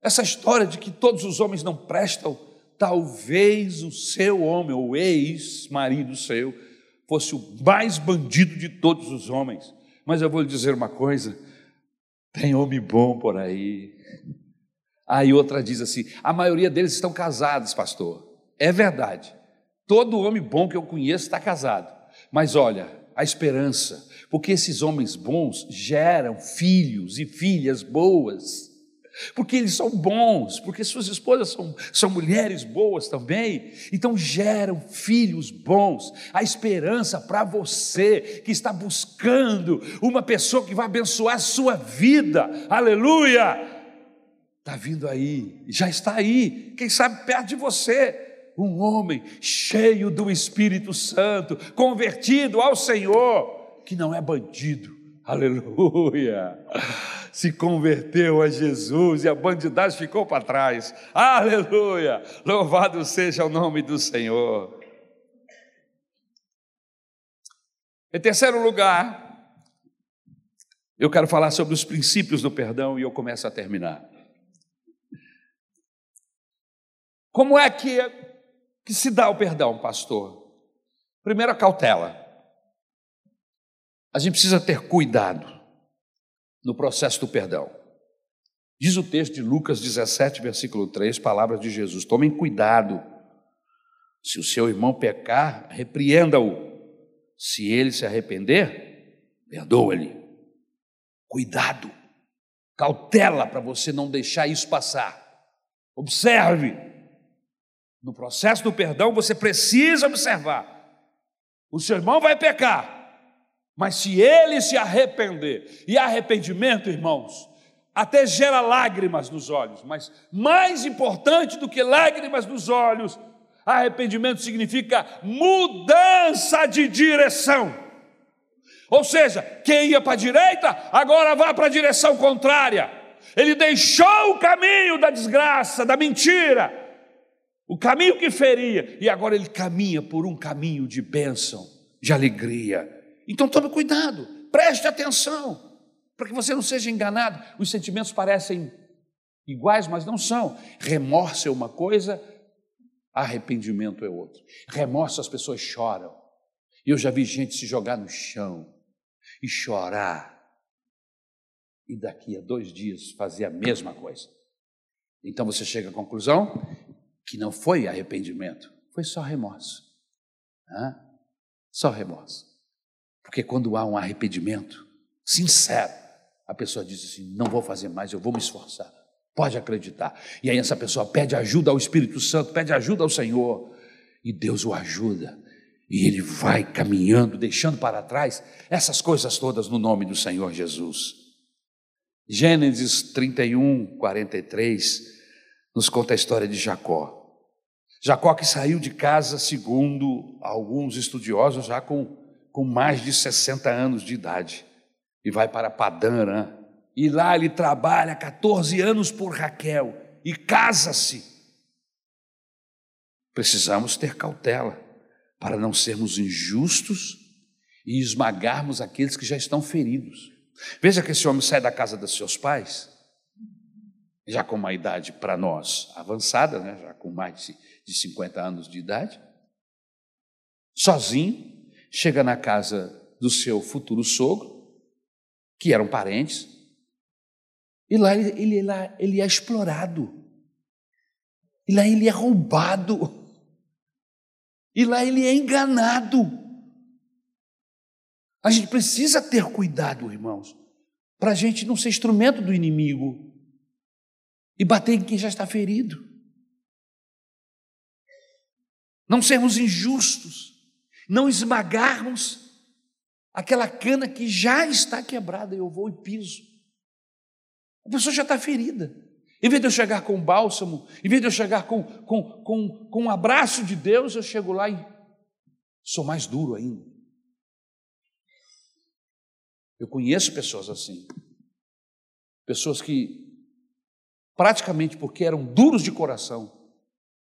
Essa história de que todos os homens não prestam, talvez o seu homem, ou ex-marido seu, fosse o mais bandido de todos os homens. Mas eu vou lhe dizer uma coisa: tem homem bom por aí. Aí outra diz assim: a maioria deles estão casados, pastor. É verdade. Todo homem bom que eu conheço está casado. Mas olha, a esperança, porque esses homens bons geram filhos e filhas boas porque eles são bons, porque suas esposas são, são mulheres boas também, então geram filhos bons, a esperança para você que está buscando uma pessoa que vai abençoar a sua vida, aleluia! Está vindo aí, já está aí, quem sabe perto de você, um homem cheio do Espírito Santo, convertido ao Senhor, que não é bandido, aleluia! Se converteu a Jesus e a bandidagem ficou para trás. Aleluia! Louvado seja o nome do Senhor. Em terceiro lugar, eu quero falar sobre os princípios do perdão e eu começo a terminar. Como é que, que se dá o perdão, pastor? Primeiro, a cautela. A gente precisa ter cuidado no processo do perdão. Diz o texto de Lucas 17, versículo 3, palavras de Jesus: Tomem cuidado. Se o seu irmão pecar, repreenda-o. Se ele se arrepender, perdoa-lhe. Cuidado, cautela para você não deixar isso passar. Observe. No processo do perdão, você precisa observar. O seu irmão vai pecar, mas se ele se arrepender, e arrependimento, irmãos, até gera lágrimas nos olhos, mas mais importante do que lágrimas nos olhos, arrependimento significa mudança de direção. Ou seja, quem ia para a direita, agora vai para a direção contrária. Ele deixou o caminho da desgraça, da mentira, o caminho que feria, e agora ele caminha por um caminho de bênção, de alegria então tome cuidado, preste atenção, para que você não seja enganado. Os sentimentos parecem iguais, mas não são. Remorso é uma coisa, arrependimento é outra. Remorso as pessoas choram. Eu já vi gente se jogar no chão e chorar. E daqui a dois dias fazer a mesma coisa. Então você chega à conclusão que não foi arrependimento, foi só remorso. Hã? Só remorso. Porque quando há um arrependimento sincero, a pessoa diz assim: não vou fazer mais, eu vou me esforçar. Pode acreditar. E aí essa pessoa pede ajuda ao Espírito Santo, pede ajuda ao Senhor, e Deus o ajuda. E ele vai caminhando, deixando para trás essas coisas todas no nome do Senhor Jesus. Gênesis 31, 43 nos conta a história de Jacó. Jacó que saiu de casa, segundo alguns estudiosos, já com com mais de 60 anos de idade e vai para Padã E lá ele trabalha 14 anos por Raquel e casa-se. Precisamos ter cautela para não sermos injustos e esmagarmos aqueles que já estão feridos. Veja que esse homem sai da casa dos seus pais, já com uma idade para nós avançada, né? já com mais de 50 anos de idade, sozinho, chega na casa do seu futuro sogro, que eram parentes, e lá ele, ele, lá, ele é explorado, e lá ele é roubado, e lá ele é enganado. A gente precisa ter cuidado, irmãos, para a gente não ser instrumento do inimigo. e bater em quem já está ferido. Não sermos injustos, não esmagarmos aquela cana que já está quebrada, eu vou e piso. A pessoa já está ferida. Em vez de eu chegar com bálsamo, em vez de eu chegar com, com, com, com um abraço de Deus, eu chego lá e sou mais duro ainda. Eu conheço pessoas assim. Pessoas que, praticamente porque eram duros de coração,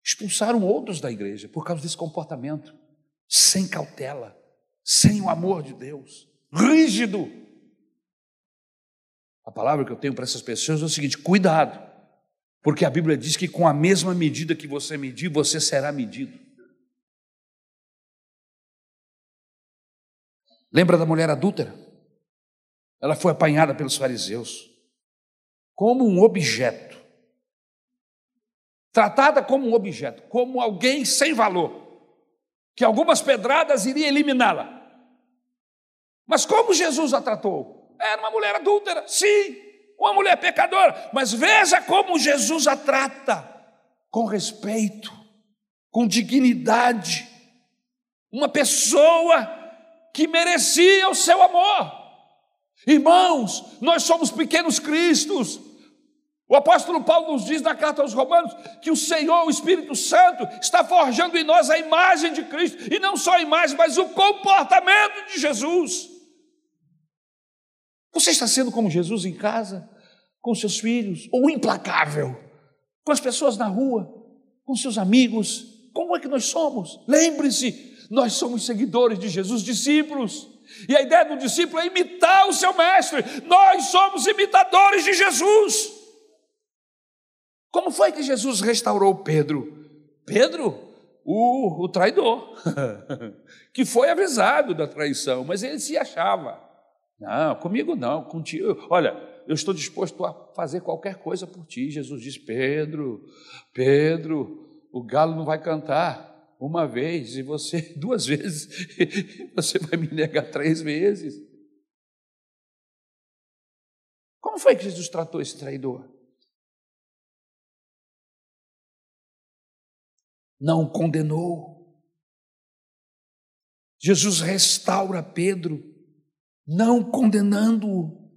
expulsaram outros da igreja por causa desse comportamento, sem cautela, sem o amor de Deus, rígido. A palavra que eu tenho para essas pessoas é o seguinte: cuidado, porque a Bíblia diz que com a mesma medida que você medir, você será medido. Lembra da mulher adúltera? Ela foi apanhada pelos fariseus como um objeto, tratada como um objeto, como alguém sem valor, que algumas pedradas iriam eliminá-la. Mas como Jesus a tratou? Era uma mulher adúltera, sim, uma mulher pecadora, mas veja como Jesus a trata com respeito, com dignidade, uma pessoa que merecia o seu amor. Irmãos, nós somos pequenos cristos, o apóstolo Paulo nos diz na carta aos Romanos que o Senhor, o Espírito Santo, está forjando em nós a imagem de Cristo, e não só a imagem, mas o comportamento de Jesus. Você está sendo como Jesus em casa, com seus filhos, ou implacável, com as pessoas na rua, com seus amigos? Como é que nós somos? Lembre-se, nós somos seguidores de Jesus, discípulos. E a ideia do discípulo é imitar o seu mestre. Nós somos imitadores de Jesus. Como foi que Jesus restaurou Pedro? Pedro, o, o traidor, que foi avisado da traição, mas ele se achava. Não, comigo não, contigo. Olha, eu estou disposto a fazer qualquer coisa por ti. Jesus diz: Pedro, Pedro, o galo não vai cantar uma vez e você duas vezes, você vai me negar três vezes. Como foi que Jesus tratou esse traidor? Não o condenou. Jesus restaura Pedro, não condenando-o,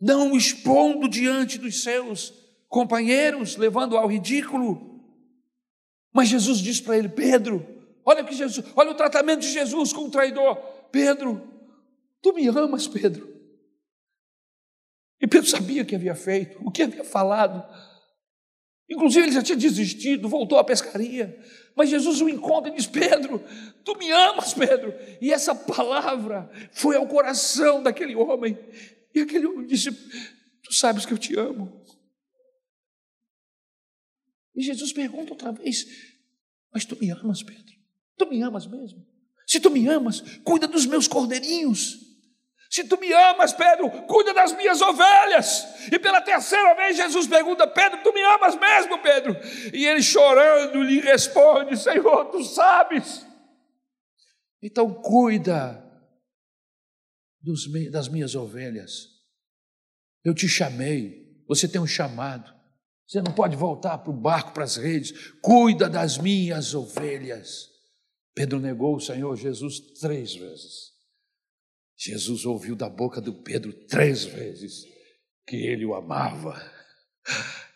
não expondo diante dos seus companheiros, levando ao ridículo. Mas Jesus diz para ele: Pedro, olha que Jesus, olha o tratamento de Jesus com o traidor. Pedro, tu me amas, Pedro. E Pedro sabia o que havia feito, o que havia falado. Inclusive, ele já tinha desistido, voltou à pescaria. Mas Jesus o encontra e diz: Pedro, tu me amas, Pedro. E essa palavra foi ao coração daquele homem. E aquele homem disse: Tu sabes que eu te amo. E Jesus pergunta outra vez: Mas tu me amas, Pedro? Tu me amas mesmo? Se tu me amas, cuida dos meus cordeirinhos. Se tu me amas, Pedro, cuida das minhas ovelhas. E pela terceira vez Jesus pergunta: Pedro, tu me amas mesmo, Pedro? E ele chorando lhe responde: Senhor, tu sabes. Então cuida dos, das minhas ovelhas. Eu te chamei, você tem um chamado. Você não pode voltar para o barco, para as redes. Cuida das minhas ovelhas. Pedro negou o Senhor Jesus três vezes. Jesus ouviu da boca do Pedro três vezes que ele o amava.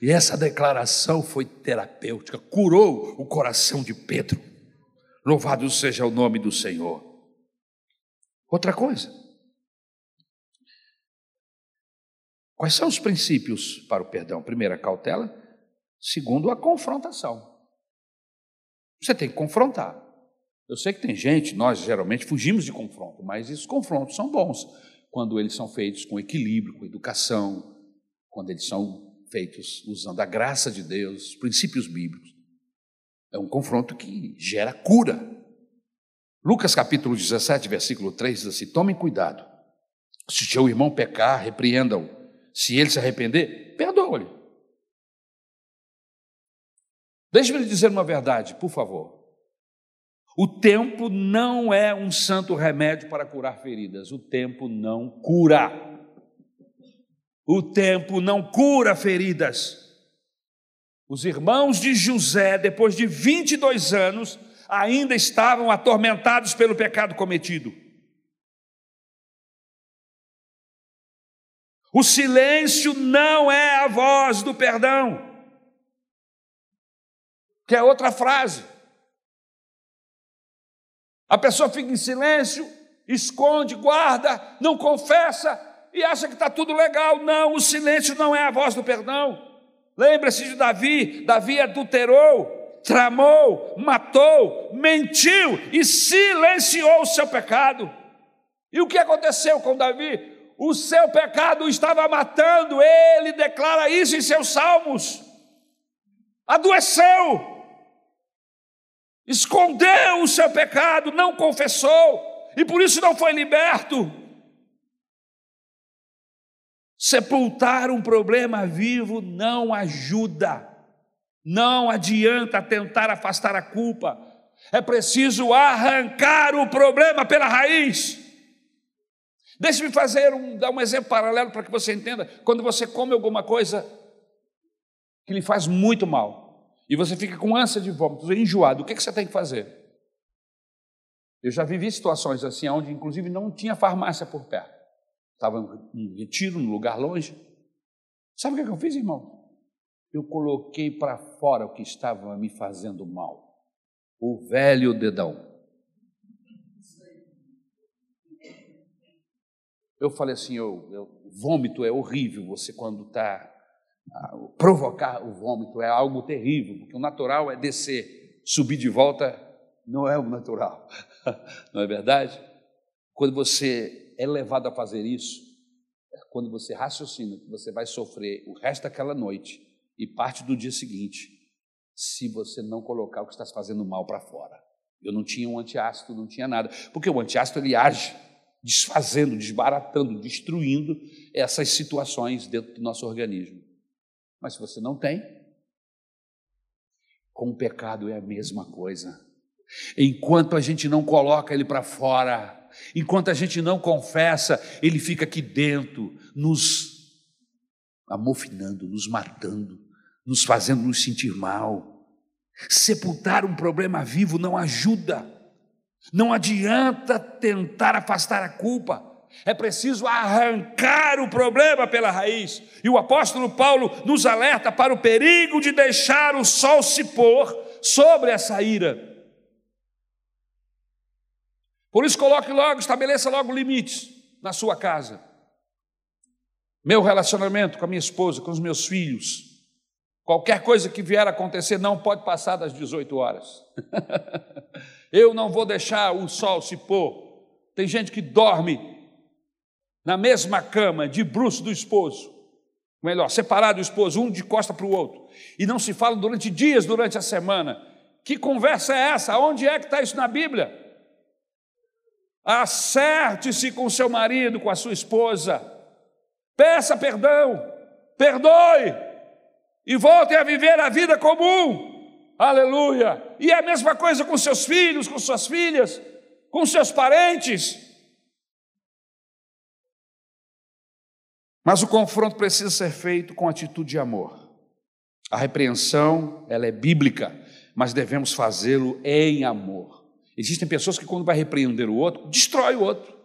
E essa declaração foi terapêutica, curou o coração de Pedro. Louvado seja o nome do Senhor. Outra coisa. Quais são os princípios para o perdão? Primeiro, a cautela. Segundo, a confrontação. Você tem que confrontar. Eu sei que tem gente, nós geralmente fugimos de confronto, mas esses confrontos são bons quando eles são feitos com equilíbrio, com educação, quando eles são feitos usando a graça de Deus, os princípios bíblicos. É um confronto que gera cura. Lucas capítulo 17, versículo 3 diz assim: Tomem cuidado. Se seu irmão pecar, repreendam. Se ele se arrepender, perdoa-lhe. Deixe-me lhe dizer uma verdade, por favor. O tempo não é um santo remédio para curar feridas, o tempo não cura. O tempo não cura feridas. Os irmãos de José, depois de 22 anos, ainda estavam atormentados pelo pecado cometido. O silêncio não é a voz do perdão. Que é outra frase. A pessoa fica em silêncio, esconde, guarda, não confessa e acha que está tudo legal. Não, o silêncio não é a voz do perdão. Lembre-se de Davi: Davi adulterou, tramou, matou, mentiu e silenciou o seu pecado. E o que aconteceu com Davi? o seu pecado estava matando, ele declara isso em seus salmos. Adoeceu, escondeu o seu pecado, não confessou, e por isso não foi liberto. Sepultar um problema vivo não ajuda, não adianta tentar afastar a culpa, é preciso arrancar o problema pela raiz. Deixe-me fazer um, dar um exemplo paralelo para que você entenda. Quando você come alguma coisa que lhe faz muito mal e você fica com ânsia de vômito, enjoado, o que, que você tem que fazer? Eu já vivi situações assim, onde inclusive não tinha farmácia por perto. Estava em retiro, num lugar longe. Sabe o que eu fiz, irmão? Eu coloquei para fora o que estava me fazendo mal. O velho dedão. Eu falei assim, eu, eu, vômito é horrível, você quando está. Provocar o vômito é algo terrível, porque o natural é descer, subir de volta não é o natural, não é verdade? Quando você é levado a fazer isso, é quando você raciocina que você vai sofrer o resto daquela noite e parte do dia seguinte, se você não colocar o que está fazendo mal para fora. Eu não tinha um antiácido, não tinha nada, porque o antiácido ele age desfazendo, desbaratando, destruindo essas situações dentro do nosso organismo. Mas se você não tem, com o pecado é a mesma coisa. Enquanto a gente não coloca ele para fora, enquanto a gente não confessa, ele fica aqui dentro, nos amofinando, nos matando, nos fazendo nos sentir mal. Sepultar um problema vivo não ajuda. Não adianta tentar afastar a culpa, é preciso arrancar o problema pela raiz. E o apóstolo Paulo nos alerta para o perigo de deixar o sol se pôr sobre essa ira. Por isso, coloque logo, estabeleça logo limites na sua casa. Meu relacionamento com a minha esposa, com os meus filhos, qualquer coisa que vier a acontecer não pode passar das 18 horas. Eu não vou deixar o sol se pôr. Tem gente que dorme na mesma cama, de bruxo do esposo. Melhor, separado do esposo, um de costa para o outro. E não se fala durante dias, durante a semana. Que conversa é essa? Onde é que está isso na Bíblia? Acerte-se com seu marido, com a sua esposa. Peça perdão. Perdoe. E voltem a viver a vida comum. Aleluia! E é a mesma coisa com seus filhos, com suas filhas, com seus parentes. Mas o confronto precisa ser feito com atitude de amor. A repreensão, ela é bíblica, mas devemos fazê-lo em amor. Existem pessoas que quando vai repreender o outro, destrói o outro.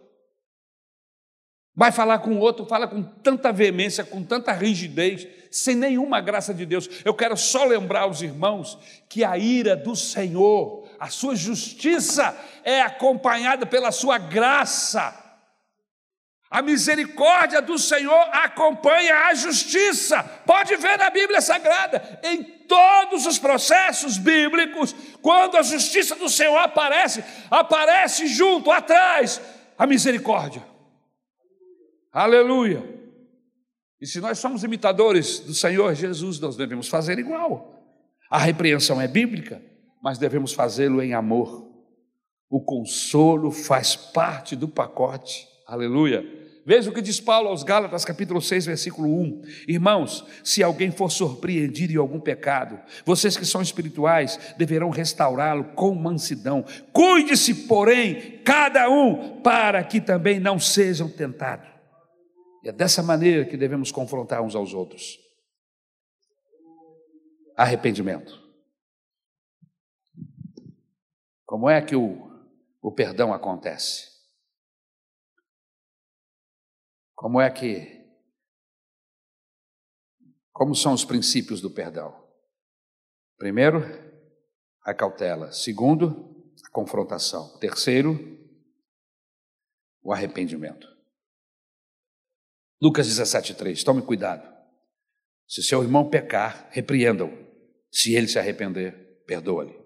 Vai falar com o outro, fala com tanta veemência, com tanta rigidez, sem nenhuma graça de Deus. Eu quero só lembrar aos irmãos que a ira do Senhor, a sua justiça é acompanhada pela sua graça. A misericórdia do Senhor acompanha a justiça. Pode ver na Bíblia Sagrada, em todos os processos bíblicos, quando a justiça do Senhor aparece, aparece junto, atrás, a misericórdia. Aleluia! E se nós somos imitadores do Senhor Jesus, nós devemos fazer igual. A repreensão é bíblica, mas devemos fazê-lo em amor. O consolo faz parte do pacote. Aleluia! Veja o que diz Paulo aos Gálatas, capítulo 6, versículo 1. Irmãos, se alguém for surpreendido em algum pecado, vocês que são espirituais deverão restaurá-lo com mansidão. Cuide-se, porém, cada um, para que também não sejam tentados. E é dessa maneira que devemos confrontar uns aos outros. arrependimento. Como é que o, o perdão acontece? Como é que. Como são os princípios do perdão? Primeiro, a cautela. Segundo, a confrontação. Terceiro, o arrependimento. Lucas 17,3. Tome cuidado. Se seu irmão pecar, repreenda-o. Se ele se arrepender, perdoa-lhe.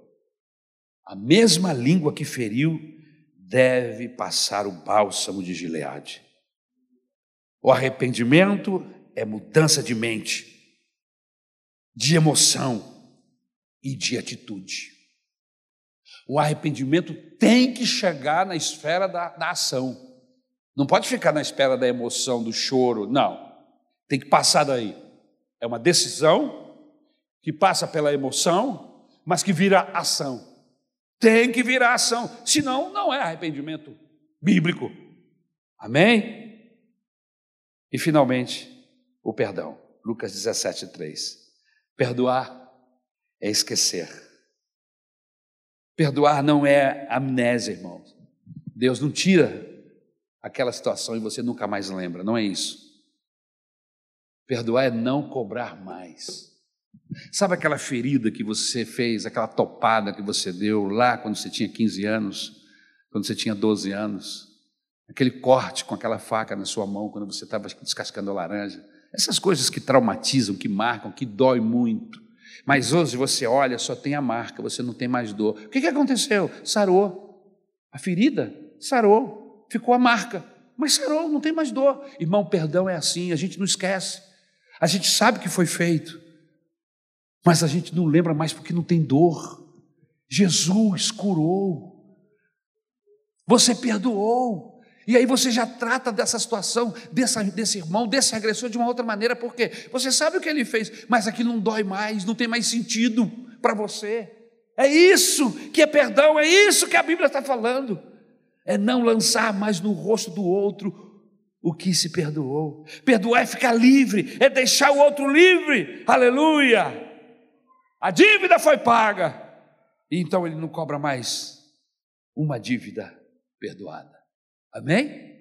A mesma língua que feriu deve passar o bálsamo de Gileade. O arrependimento é mudança de mente, de emoção e de atitude. O arrependimento tem que chegar na esfera da, da ação. Não pode ficar na esfera da emoção, do choro, não. Tem que passar daí. É uma decisão que passa pela emoção, mas que vira ação. Tem que virar ação, senão não é arrependimento bíblico. Amém? E finalmente, o perdão. Lucas 17, 3. Perdoar é esquecer. Perdoar não é amnésia, irmãos. Deus não tira aquela situação e você nunca mais lembra, não é isso. Perdoar é não cobrar mais. Sabe aquela ferida que você fez, aquela topada que você deu lá quando você tinha 15 anos, quando você tinha 12 anos? Aquele corte com aquela faca na sua mão quando você estava descascando a laranja? Essas coisas que traumatizam, que marcam, que dói muito. Mas hoje você olha, só tem a marca, você não tem mais dor. O que, que aconteceu? Sarou. A ferida sarou, ficou a marca. Mas sarou, não tem mais dor. Irmão, perdão é assim, a gente não esquece. A gente sabe que foi feito, mas a gente não lembra mais porque não tem dor. Jesus curou. Você perdoou. E aí você já trata dessa situação, dessa, desse irmão, desse agressor de uma outra maneira, porque você sabe o que ele fez, mas aquilo não dói mais, não tem mais sentido para você. É isso que é perdão, é isso que a Bíblia está falando. É não lançar mais no rosto do outro o que se perdoou. Perdoar é ficar livre, é deixar o outro livre. Aleluia! A dívida foi paga. E então ele não cobra mais uma dívida perdoada. Amém?